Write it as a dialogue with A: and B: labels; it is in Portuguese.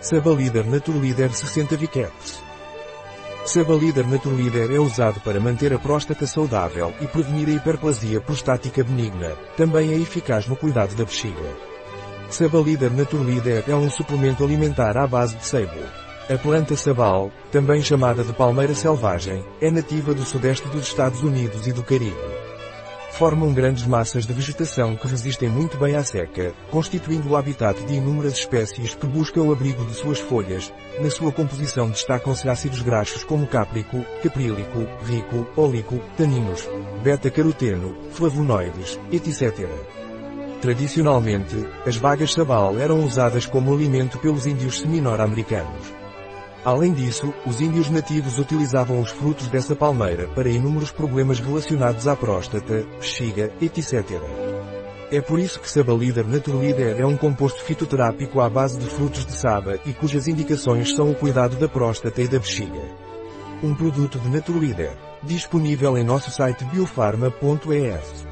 A: Sabalider Naturleader 60 Vicaps. Sabalider Naturleader é usado para manter a próstata saudável e prevenir a hiperplasia prostática benigna. Também é eficaz no cuidado da bexiga. Sabalider Naturleader é um suplemento alimentar à base de seibo. A planta sabal, também chamada de palmeira selvagem, é nativa do sudeste dos Estados Unidos e do Caribe. Formam grandes massas de vegetação que resistem muito bem à seca, constituindo o habitat de inúmeras espécies que buscam o abrigo de suas folhas. Na sua composição destacam-se ácidos graxos como cáprico, caprílico, rico, ólico, taninos, beta-caroteno, flavonoides, etc. Tradicionalmente, as vagas sabal eram usadas como alimento pelos índios seminor-americanos. Além disso, os índios nativos utilizavam os frutos dessa palmeira para inúmeros problemas relacionados à próstata, bexiga, etc. É por isso que Sabalider Naturlider é um composto fitoterápico à base de frutos de saba e cujas indicações são o cuidado da próstata e da bexiga. Um produto de Naturlider, disponível em nosso site biofarma.es.